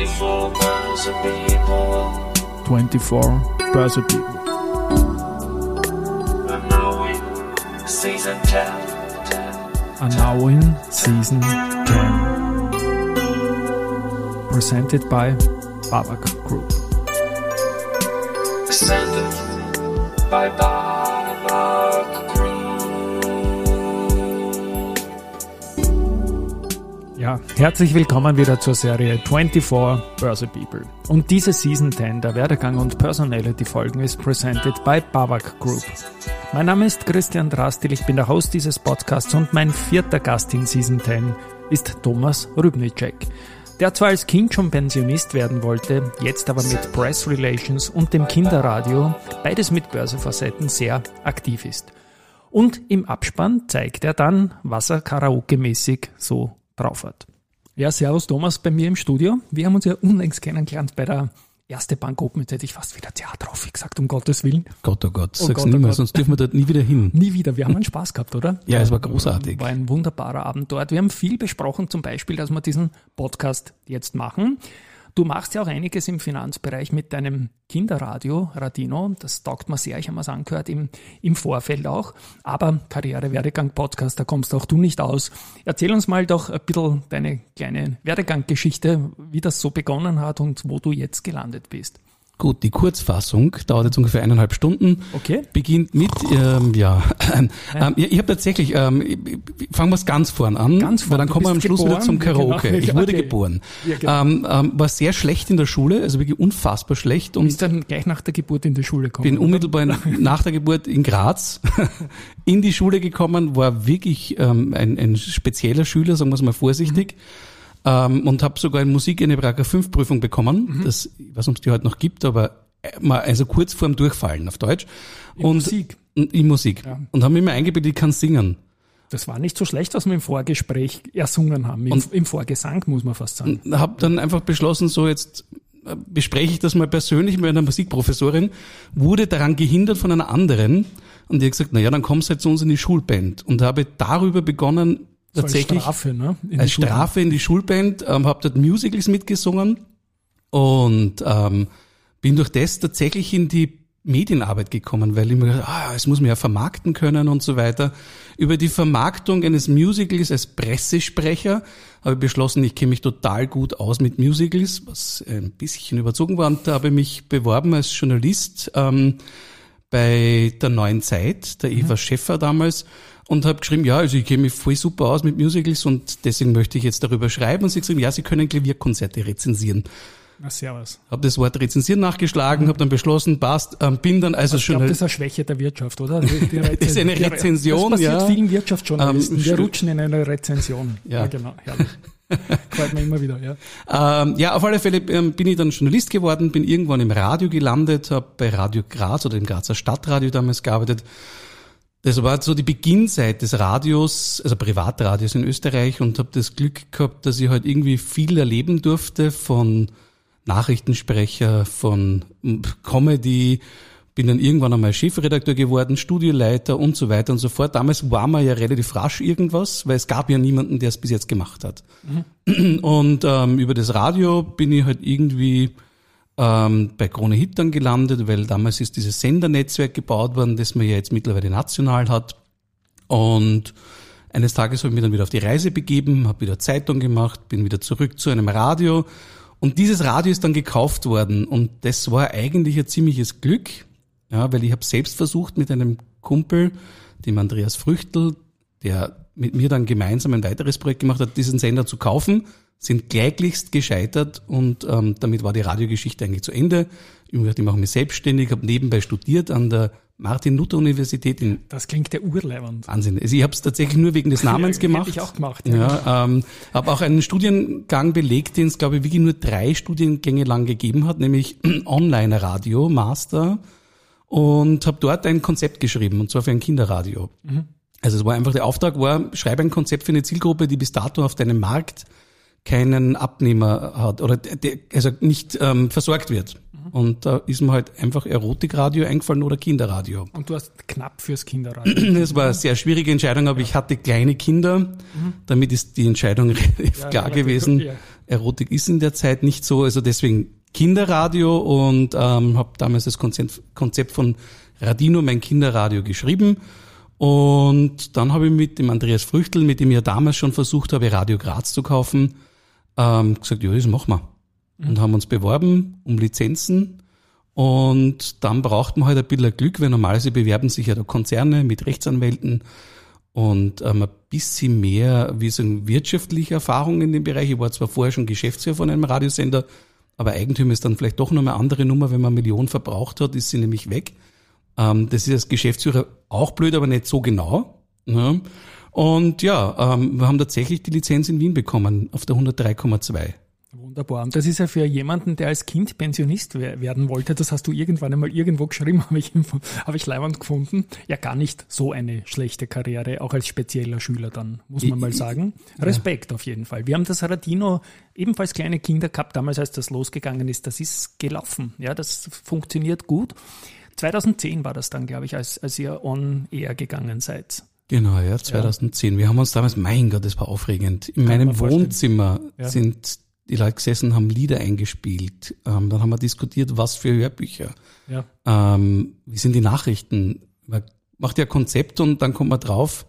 24 Börse People 24 Börse People. are now in season 10. 10. are now in season 10. Presented by Babak Group. Presented by Babak Ja, herzlich willkommen wieder zur Serie 24 Börse People. Und diese Season 10 der Werdegang und Personality Folgen ist presented by Babak Group. Mein Name ist Christian Drastil, ich bin der Host dieses Podcasts und mein vierter Gast in Season 10 ist Thomas Rübnicek. Der zwar als Kind schon Pensionist werden wollte, jetzt aber mit Press Relations und dem Kinderradio, beides mit Börsefacetten, sehr aktiv ist. Und im Abspann zeigt er dann, was er Karaoke-mäßig so drauf hat. Ja, servus Thomas bei mir im Studio. Wir haben uns ja unlängst kennengelernt bei der erste Bank Open. Jetzt hätte ich fast wieder Theater aufgesagt, um Gottes Willen. Gott, oh Gott, Oh sag's Gott, oh mehr, Gott. sonst dürfen wir dort nie wieder hin. Nie wieder. Wir haben einen Spaß gehabt, oder? Ja, es war großartig. War ein wunderbarer Abend dort. Wir haben viel besprochen, zum Beispiel, dass wir diesen Podcast jetzt machen. Du machst ja auch einiges im Finanzbereich mit deinem Kinderradio, Radino. Das taugt mir sehr. Ich habe mir angehört im, im Vorfeld auch. Aber Karriere, Werdegang, Podcast, da kommst auch du nicht aus. Erzähl uns mal doch ein bisschen deine kleine Werdegang-Geschichte, wie das so begonnen hat und wo du jetzt gelandet bist. Gut, die Kurzfassung dauert jetzt ungefähr eineinhalb Stunden. Okay. Beginnt mit, ähm, ja, ähm, ich habe tatsächlich, ähm, fangen wir es ganz vorn an, Ganz vorn. weil dann kommen wir am Schluss wieder geboren? zum Karaoke. Genau. Ich wurde Okay. geboren. Ja, genau. ähm, ähm, war sehr schlecht in der Schule, also wirklich unfassbar schlecht und Bist dann gleich nach der Geburt in die Schule gekommen? bin unmittelbar nach der Geburt in Graz in die Schule gekommen, war wirklich ähm, ein, ein spezieller Schüler, sagen wir es mal vorsichtig. Ähm, und habe sogar in Musik eine Prager 5 Prüfung bekommen. Das, ich weiß nicht, ob es die heute noch gibt, aber äh, mal also kurz vorm Durchfallen auf Deutsch. In und, Musik. In Musik. Ja. Und haben mir immer eingebildet, ich kann singen. Das war nicht so schlecht, was wir im Vorgespräch ersungen haben. Im, Und- im Vorgesang, muss man fast sagen. habe dann einfach beschlossen, so jetzt äh, bespreche ich das mal persönlich mit einer Musikprofessorin, wurde daran gehindert von einer anderen und die hat gesagt, na ja, dann kommst du halt zu uns in die Schulband und habe darüber begonnen, tatsächlich Strafe, ne? Als Schule. Strafe in die Schulband, ähm, habe dort Musicals mitgesungen und ähm, bin durch das tatsächlich in die Medienarbeit gekommen, weil ich mir gedacht, ah, es muss man ja vermarkten können und so weiter. Über die Vermarktung eines Musicals als Pressesprecher habe ich beschlossen, ich kenne mich total gut aus mit Musicals, was ein bisschen überzogen war. Und da habe ich mich beworben als Journalist ähm, bei der Neuen Zeit, der Eva Schäffer damals, und habe geschrieben, ja, also ich kenne mich voll super aus mit Musicals und deswegen möchte ich jetzt darüber schreiben. Und sie hat gesagt, ja, Sie können Klavierkonzerte rezensieren. Na, servus. Habe das Wort rezensieren nachgeschlagen, habe dann beschlossen, passt, ähm, bin dann also Ich glaube, schon das ist eine Schwäche der Wirtschaft, oder? Ist eine Rezension, Das passiert ja. vielen Wirtschaftsjournalisten. Ähm, Wir rutschen in eine Rezension. Ja. genau. Herrlich. Freut mich immer wieder, ja. Ähm, ja, auf alle Fälle ähm, bin ich dann Journalist geworden, bin irgendwann im Radio gelandet, habe bei Radio Graz oder im Grazer Stadtradio damals gearbeitet. Das war so die Beginnzeit des Radios, also Privatradios in Österreich und habe das Glück gehabt, dass ich halt irgendwie viel erleben durfte von Nachrichtensprecher, von mm, Comedy, bin dann irgendwann einmal Chefredakteur geworden, Studioleiter und so weiter und so fort. Damals war man ja relativ rasch irgendwas, weil es gab ja niemanden, der es bis jetzt gemacht hat. Und ähm, über das Radio bin ich halt irgendwie ähm, bei Krone Hit dann gelandet, weil damals ist dieses Sendernetzwerk gebaut worden, das man ja jetzt mittlerweile national hat. Und eines Tages habe ich mich dann wieder auf die Reise begeben, habe wieder Zeitung gemacht, bin wieder zurück zu einem Radio. Und dieses Radio ist dann gekauft worden. Und das war eigentlich ein ziemliches Glück, ja, weil ich habe selbst versucht mit einem Kumpel, dem Andreas Früchtel, der mit mir dann gemeinsam ein weiteres Projekt gemacht hat, diesen Sender zu kaufen, sind kläglichst gescheitert und ähm, damit war die Radiogeschichte eigentlich zu Ende. Ich mache mich selbstständig, habe nebenbei studiert an der Martin-Luther-Universität in Das klingt der Urleibend. Wahnsinn. Also ich habe es tatsächlich nur wegen des Namens gemacht. hätte ich auch gemacht, ja. Ja, ähm, habe auch einen Studiengang belegt, den es glaube ich wirklich nur drei Studiengänge lang gegeben hat, nämlich Online-Radio, Master und habe dort ein Konzept geschrieben und zwar für ein Kinderradio. Also es war einfach der Auftrag war, schreibe ein Konzept für eine Zielgruppe, die bis dato auf deinem Markt keinen Abnehmer hat oder der, also nicht ähm, versorgt wird. Und da ist mir halt einfach Erotikradio eingefallen oder Kinderradio. Und du hast knapp fürs Kinderradio. Das war eine sehr schwierige Entscheidung, aber ich hatte kleine Kinder. Damit ist die Entscheidung relativ Ja, klar relativ- gewesen. ja. Erotik ist in der Zeit nicht so, also deswegen Kinderradio und ähm, habe damals das Konzept, Konzept von Radino, mein Kinderradio, geschrieben. Und dann habe ich mit dem Andreas Früchtel, mit dem ich ja damals schon versucht habe, Radio Graz zu kaufen, ähm, gesagt, ja, das machen wir. Und haben uns beworben um Lizenzen. Und dann braucht man halt ein bisschen Glück, weil normalerweise bewerben sich ja da Konzerne mit Rechtsanwälten und ähm, ein bisschen mehr, wie so wirtschaftliche Erfahrung in dem Bereich. Ich war zwar vorher schon Geschäftsführer von einem Radiosender, aber Eigentümer ist dann vielleicht doch noch eine andere Nummer, wenn man Millionen verbraucht hat, ist sie nämlich weg. Ähm, das ist als Geschäftsführer auch blöd, aber nicht so genau. Ja. Und ja, ähm, wir haben tatsächlich die Lizenz in Wien bekommen auf der 103,2. Wunderbar. Und das ist ja für jemanden, der als Kind Pensionist werden wollte, das hast du irgendwann einmal irgendwo geschrieben, habe ich, hab ich leibend gefunden, ja gar nicht so eine schlechte Karriere, auch als spezieller Schüler dann, muss man mal sagen. Respekt auf jeden Fall. Wir haben das Radino ebenfalls kleine Kinder gehabt, damals als das losgegangen ist, das ist gelaufen. Ja, das funktioniert gut. 2010 war das dann, glaube ich, als, als ihr on air gegangen seid. Genau, ja, 2010. Ja. Wir haben uns damals, mein Gott, das war aufregend. In Kann meinem Wohnzimmer ja. sind die Leute gesessen, haben Lieder eingespielt. Ähm, dann haben wir diskutiert, was für Hörbücher. Ja. Ähm, wie sind die Nachrichten? Man macht ja Konzept und dann kommt man drauf,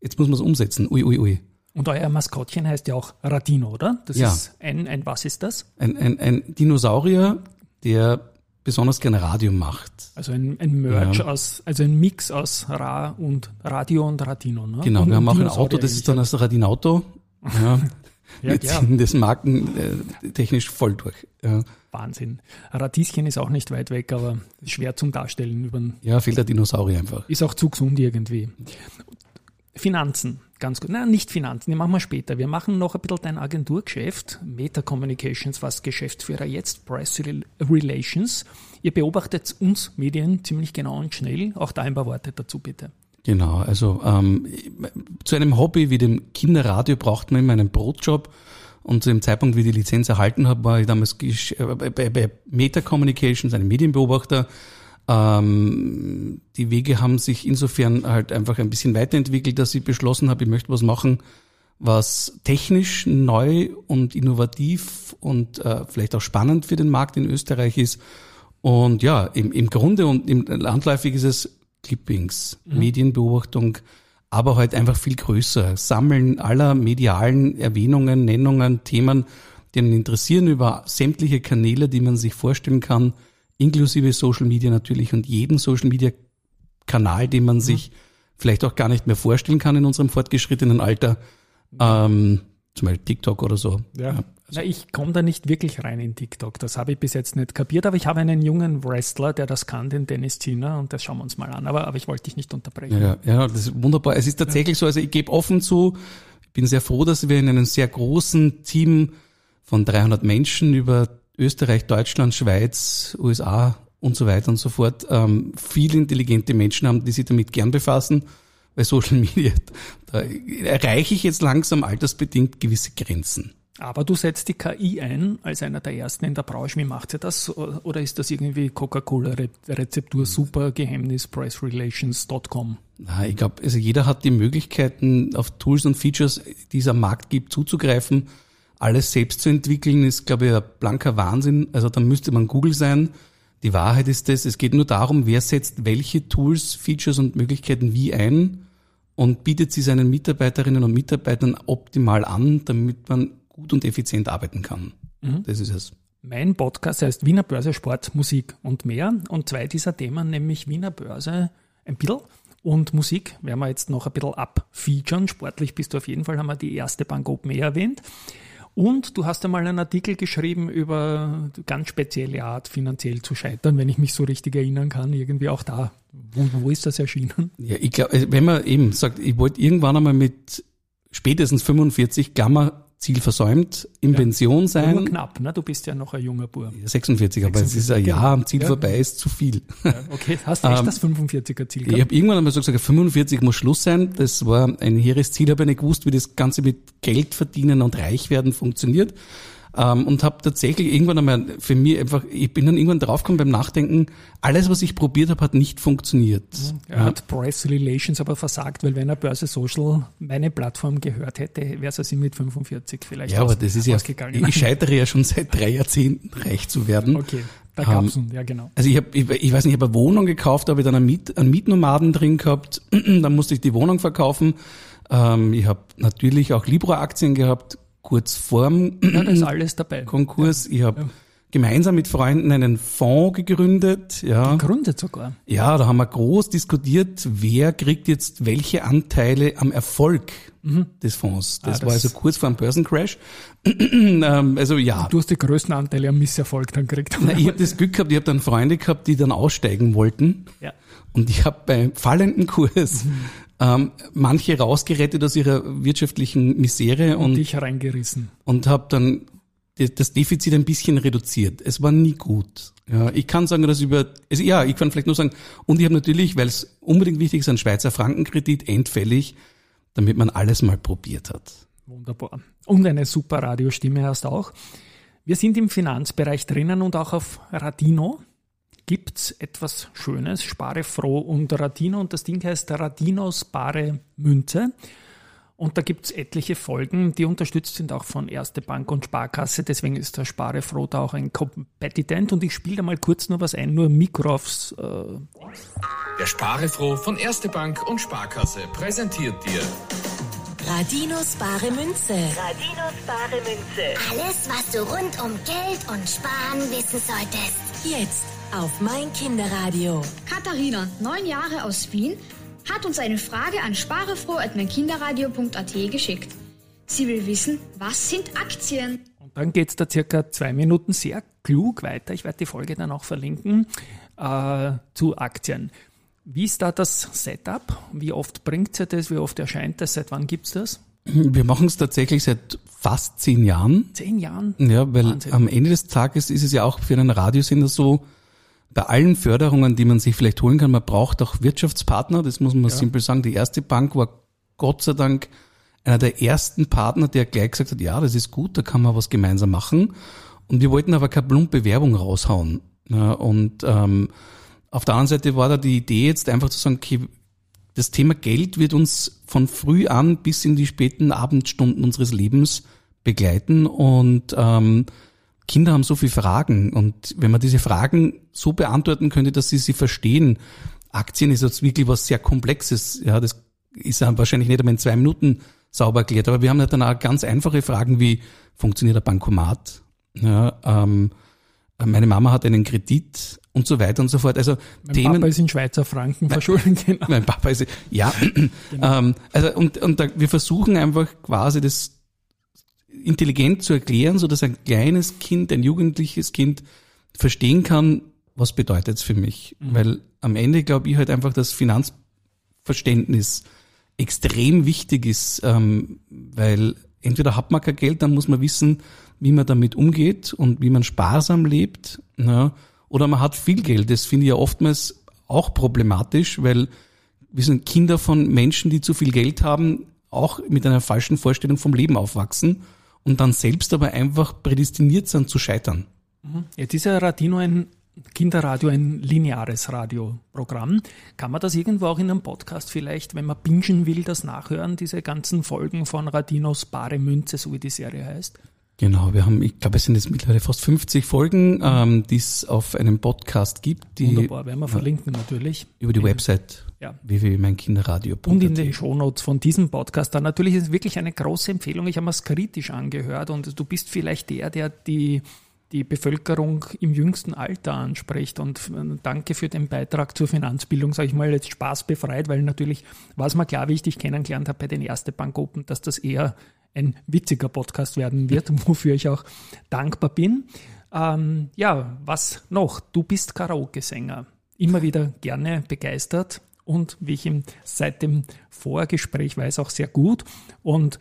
jetzt muss man es umsetzen. Ui, ui, ui. Und euer Maskottchen heißt ja auch Radino, oder? Das ja. ist ein, ein, was ist das? Ein, ein, ein Dinosaurier, der besonders gerne Radio macht. Also ein, ein Merch ja. aus, also ein Mix aus Ra und Radio und Radino. Ne? Genau, und wir haben auch ein Auto, das ist dann als Radinauto. Ja. ja, wir ziehen das Marken äh, technisch voll durch. Ja. Wahnsinn. Radieschen ist auch nicht weit weg, aber schwer zum Darstellen. Übern ja, fehlt der Dinosaurier einfach. Ist auch zu gesund irgendwie. Finanzen, ganz gut. Nein, nicht Finanzen, die machen wir später. Wir machen noch ein bisschen dein Agenturgeschäft, Meta Communications, was Geschäftsführer jetzt, Press Relations. Ihr beobachtet uns Medien ziemlich genau und schnell. Auch da ein paar Worte dazu bitte. Genau, also ähm, zu einem Hobby wie dem Kinderradio braucht man immer einen Brotjob. Und zu dem Zeitpunkt, wie ich die Lizenz erhalten habe, war ich damals bei, bei, bei Meta Communications, einem Medienbeobachter, ähm, die Wege haben sich insofern halt einfach ein bisschen weiterentwickelt, dass ich beschlossen habe, ich möchte was machen, was technisch neu und innovativ und äh, vielleicht auch spannend für den Markt in Österreich ist. Und ja, im, im Grunde und im landläufig ist es Clippings, mhm. Medienbeobachtung, aber halt einfach viel größer. Sammeln aller medialen Erwähnungen, Nennungen, Themen, die einen interessieren über sämtliche Kanäle, die man sich vorstellen kann, inklusive Social Media natürlich und jeden Social Media Kanal, den man mhm. sich vielleicht auch gar nicht mehr vorstellen kann in unserem fortgeschrittenen Alter. Ähm, zum Beispiel TikTok oder so. Ja. ja. Also Na, ich komme da nicht wirklich rein in TikTok. Das habe ich bis jetzt nicht kapiert, aber ich habe einen jungen Wrestler, der das kann, den Dennis Tina, und das schauen wir uns mal an. Aber, aber ich wollte dich nicht unterbrechen. Ja, ja, das ist wunderbar. Es ist tatsächlich ja. so, also ich gebe offen zu, ich bin sehr froh, dass wir in einem sehr großen Team von 300 Menschen über Österreich, Deutschland, Schweiz, USA und so weiter und so fort ähm, viele intelligente Menschen haben, die sich damit gern befassen. Bei Social Media, da erreiche ich jetzt langsam altersbedingt gewisse Grenzen. Aber du setzt die KI ein als einer der ersten in der Branche. Wie macht sie das? Oder ist das irgendwie Coca-Cola-Rezeptur super Geheimnis pressrelations.com? Na, ich glaube, also jeder hat die Möglichkeiten, auf Tools und Features, die es am Markt gibt, zuzugreifen alles selbst zu entwickeln, ist, glaube ich, ein blanker Wahnsinn. Also da müsste man Google sein. Die Wahrheit ist das, es geht nur darum, wer setzt welche Tools, Features und Möglichkeiten wie ein und bietet sie seinen Mitarbeiterinnen und Mitarbeitern optimal an, damit man gut und effizient arbeiten kann. Mhm. Das ist es. Mein Podcast heißt Wiener Börse, Sport, Musik und mehr. Und zwei dieser Themen, nämlich Wiener Börse ein bisschen und Musik, werden wir jetzt noch ein bisschen abfeaturen. Sportlich bist du auf jeden Fall, haben wir die erste Bank Open Air erwähnt. Und du hast einmal einen Artikel geschrieben über ganz spezielle Art, finanziell zu scheitern, wenn ich mich so richtig erinnern kann. Irgendwie auch da. Wo, wo ist das erschienen? Ja, ich glaube, wenn man eben sagt, ich wollte irgendwann einmal mit spätestens 45 Klammer Ziel versäumt, in ja. Pension sein. Nur knapp, ne? Du bist ja noch ein junger Bub. 46, aber es ist ein. Jahr am Ziel ja. vorbei, ist zu viel. Ja, okay, hast recht, ähm, das 45er Ziel gehabt. Ich habe irgendwann einmal so gesagt, 45 muss Schluss sein. Das war ein hehres Ziel, habe ich nicht gewusst, wie das Ganze mit Geld verdienen und reich werden funktioniert. Ähm, und habe tatsächlich irgendwann einmal für mich einfach, ich bin dann irgendwann draufgekommen beim Nachdenken, alles, was ich probiert habe, hat nicht funktioniert. Er hat Press Relations aber versagt, weil wenn er Börse Social meine Plattform gehört hätte, wäre es ihm mit 45 vielleicht Ja, aber das ist ja, ausgegangen. ich scheitere ja schon seit drei Jahrzehnten, reich zu werden. Okay, da gab's ihn, ja genau. Also ich habe, ich, ich weiß nicht, ich habe eine Wohnung gekauft, da habe ich dann einen, Miet, einen Mietnomaden drin gehabt, dann musste ich die Wohnung verkaufen. Ähm, ich habe natürlich auch Libra-Aktien gehabt, kurz vorm Ja. Konkurs. Ich habe gemeinsam mit Freunden einen Fonds gegründet. Ja. Gegründet sogar. ja, da haben wir groß diskutiert, wer kriegt jetzt welche Anteile am Erfolg des Fonds. Das, Mhm. Ah, das- war also kurz vor dem Börsencrash. ähm, also ja. Du hast die größten Anteile am Misserfolg dann gekriegt. Na, ich habe das Glück gehabt, ich habe dann Freunde gehabt, die dann aussteigen wollten. Ja. Und ich habe beim fallenden Kurs ähm, manche rausgerettet aus ihrer wirtschaftlichen Misere und und, dich reingerissen. und habe dann das Defizit ein bisschen reduziert. Es war nie gut. Ja, ich kann sagen, dass über, also ja, ich kann vielleicht nur sagen, und ich habe natürlich, weil es unbedingt wichtig ist, einen Schweizer Frankenkredit endfällig, damit man alles mal probiert hat. Wunderbar. Und eine super Radiostimme hast auch. Wir sind im Finanzbereich drinnen und auch auf Radino gibt's etwas Schönes, spare froh und Radino und das Ding heißt Radinos bare Münze. Und da gibt's etliche Folgen, die unterstützt sind auch von Erste Bank und Sparkasse. Deswegen ist der Spare froh da auch ein Kompetitent. Und ich spiele da mal kurz nur was ein, nur Mikro aufs äh, Der Sparefroh von Erste Bank und Sparkasse präsentiert dir Radinos bare Münze. Radinos bare Münze. Alles, was du rund um Geld und Sparen wissen solltest. Jetzt auf mein Kinderradio. Katharina, neun Jahre aus Wien, hat uns eine Frage an sparefroh.meinkinderradio.at geschickt. Sie will wissen, was sind Aktien? Und dann geht's da circa zwei Minuten sehr klug weiter. Ich werde die Folge dann auch verlinken äh, zu Aktien. Wie ist da das Setup? Wie oft bringt ihr das? Wie oft erscheint das? Seit wann gibt's das? Wir machen es tatsächlich seit fast zehn Jahren. Zehn Jahren? Ja, weil Wahnsinn. am Ende des Tages ist es ja auch für einen Radiosender so, bei allen Förderungen, die man sich vielleicht holen kann, man braucht auch Wirtschaftspartner, das muss man simpel sagen. Die erste Bank war Gott sei Dank einer der ersten Partner, der gleich gesagt hat, ja, das ist gut, da kann man was gemeinsam machen. Und wir wollten aber keine plumpe Werbung raushauen. Ja, und ähm, auf der anderen Seite war da die Idee jetzt einfach zu sagen, okay, das Thema Geld wird uns von früh an bis in die späten Abendstunden unseres Lebens begleiten und ähm, Kinder haben so viele Fragen und wenn man diese Fragen so beantworten könnte, dass sie sie verstehen, Aktien ist jetzt wirklich was sehr Komplexes, ja, das ist ja wahrscheinlich nicht einmal in zwei Minuten sauber erklärt, aber wir haben halt dann auch ganz einfache Fragen wie, funktioniert der Bankomat? Ja, ähm, meine Mama hat einen Kredit und so weiter und so fort. Also Mein Themen, Papa ist in Schweizer Franken verschuldet. Genau. mein Papa ist, ja, ähm, also und, und da, wir versuchen einfach quasi das intelligent zu erklären, so dass ein kleines Kind, ein jugendliches Kind verstehen kann, was bedeutet es für mich. Weil am Ende glaube ich halt einfach, dass Finanzverständnis extrem wichtig ist, ähm, weil entweder hat man kein Geld, dann muss man wissen, wie man damit umgeht und wie man sparsam lebt, ja, oder man hat viel Geld. Das finde ich ja oftmals auch problematisch, weil wir sind Kinder von Menschen, die zu viel Geld haben, auch mit einer falschen Vorstellung vom Leben aufwachsen und dann selbst aber einfach prädestiniert sind zu scheitern. Jetzt ist ja Radino ein Kinderradio, ein lineares Radioprogramm. Kann man das irgendwo auch in einem Podcast vielleicht, wenn man bingen will, das nachhören, diese ganzen Folgen von Radinos Bare Münze, so wie die Serie heißt? Genau, wir haben, ich glaube, es sind jetzt mittlerweile fast 50 Folgen, ähm, die es auf einem Podcast gibt, die Wunderbar, werden wir verlinken natürlich. über die Website Ja. www.meinkinderradio.at. Und in den Shownotes von diesem Podcast dann. Natürlich ist es wirklich eine große Empfehlung. Ich habe mir es kritisch angehört und du bist vielleicht der, der die, die Bevölkerung im jüngsten Alter anspricht. Und äh, danke für den Beitrag zur Finanzbildung, sage ich mal, jetzt spaßbefreit, weil natürlich war es mir klar, wie ich dich kennengelernt habe bei den Erste Bank Open, dass das eher ein witziger Podcast werden wird, wofür ich auch dankbar bin. Ähm, ja, was noch? Du bist Karaoke-Sänger. Immer wieder gerne begeistert und wie ich ihm seit dem Vorgespräch weiß, auch sehr gut. Und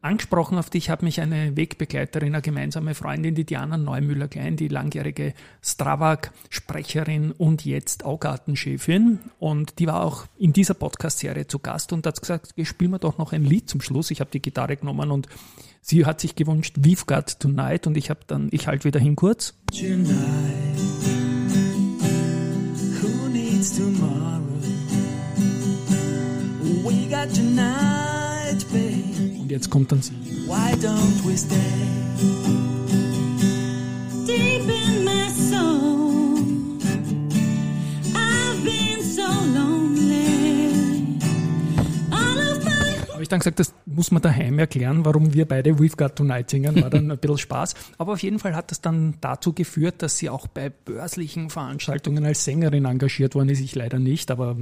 Angesprochen auf dich hat mich eine Wegbegleiterin, eine gemeinsame Freundin, die Diana Neumüller-Klein, die langjährige Stravak-Sprecherin und jetzt Augartenchefin. Und die war auch in dieser Podcast-Serie zu Gast und hat gesagt, spielen wir doch noch ein Lied zum Schluss. Ich habe die Gitarre genommen und sie hat sich gewünscht, We've Got Tonight und ich habe dann, ich halte wieder hin kurz. Tonight, who needs tomorrow? We got tonight. Und jetzt kommt dann sie. Why don't we stay? deep in my soul. I've been so lonely. All of my Habe ich dann gesagt, das muss man daheim erklären, warum wir beide We've Got Tonight singen, war dann ein bisschen Spaß. Aber auf jeden Fall hat das dann dazu geführt, dass sie auch bei börslichen Veranstaltungen als Sängerin engagiert worden ist. Ich leider nicht, aber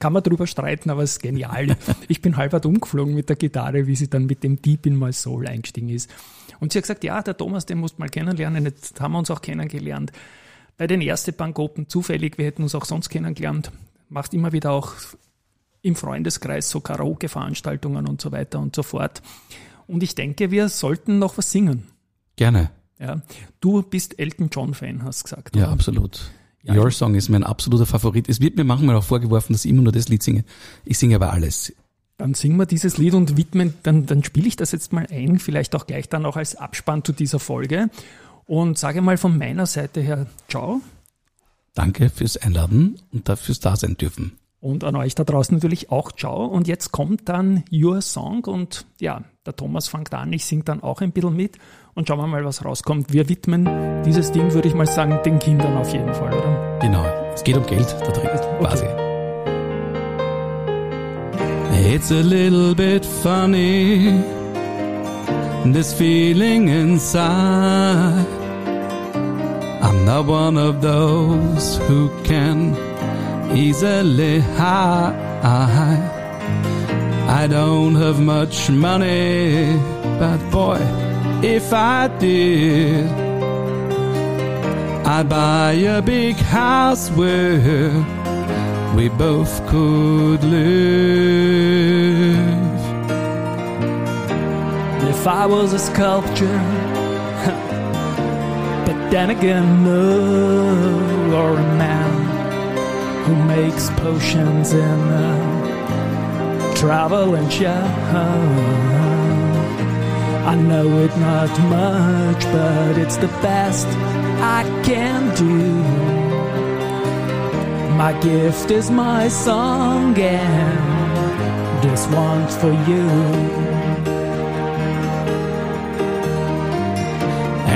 kann man drüber streiten, aber es ist genial. Ich bin halbert umgeflogen mit der Gitarre, wie sie dann mit dem Deep in My Soul eingestiegen ist. Und sie hat gesagt, ja, der Thomas, den musst du mal kennenlernen. Jetzt haben wir uns auch kennengelernt. Bei den Erste Bank Open zufällig, wir hätten uns auch sonst kennengelernt. Macht immer wieder auch im Freundeskreis so Karaoke-Veranstaltungen und so weiter und so fort. Und ich denke, wir sollten noch was singen. Gerne. Ja. Du bist Elton John-Fan, hast gesagt. Ja, oder? absolut. Ja, Your Song ist mein absoluter Favorit. Es wird mir manchmal auch vorgeworfen, dass ich immer nur das Lied singe. Ich singe aber alles. Dann singen wir dieses Lied und widmen, dann, dann spiele ich das jetzt mal ein, vielleicht auch gleich dann auch als Abspann zu dieser Folge. Und sage mal von meiner Seite her, ciao. Danke fürs Einladen und dafür's da sein dürfen. Und an euch da draußen natürlich auch ciao. Und jetzt kommt dann Your Song und ja, der Thomas fängt an, ich sing dann auch ein bisschen mit und schauen wir mal, was rauskommt. Wir widmen dieses Ding, würde ich mal sagen, den Kindern auf jeden Fall, oder? Genau. Es geht um Geld da drin, quasi. It's a little bit funny, this feeling inside. I'm not one of those who can easily hide. I don't have much money, but boy, if I did, I'd buy a big house where we both could live. If I was a sculpture, but then again, no, or a man who makes potions in a travel and show. I know it not much, but it's the best I can do. My gift is my song, and this one's for you.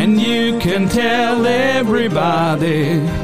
And you can tell everybody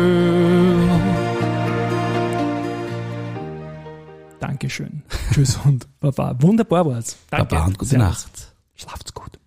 Dankeschön. Tschüss und Baba. Wunderbar war's. Danke. Baba und gute Servus. Nacht. Schlaft's gut.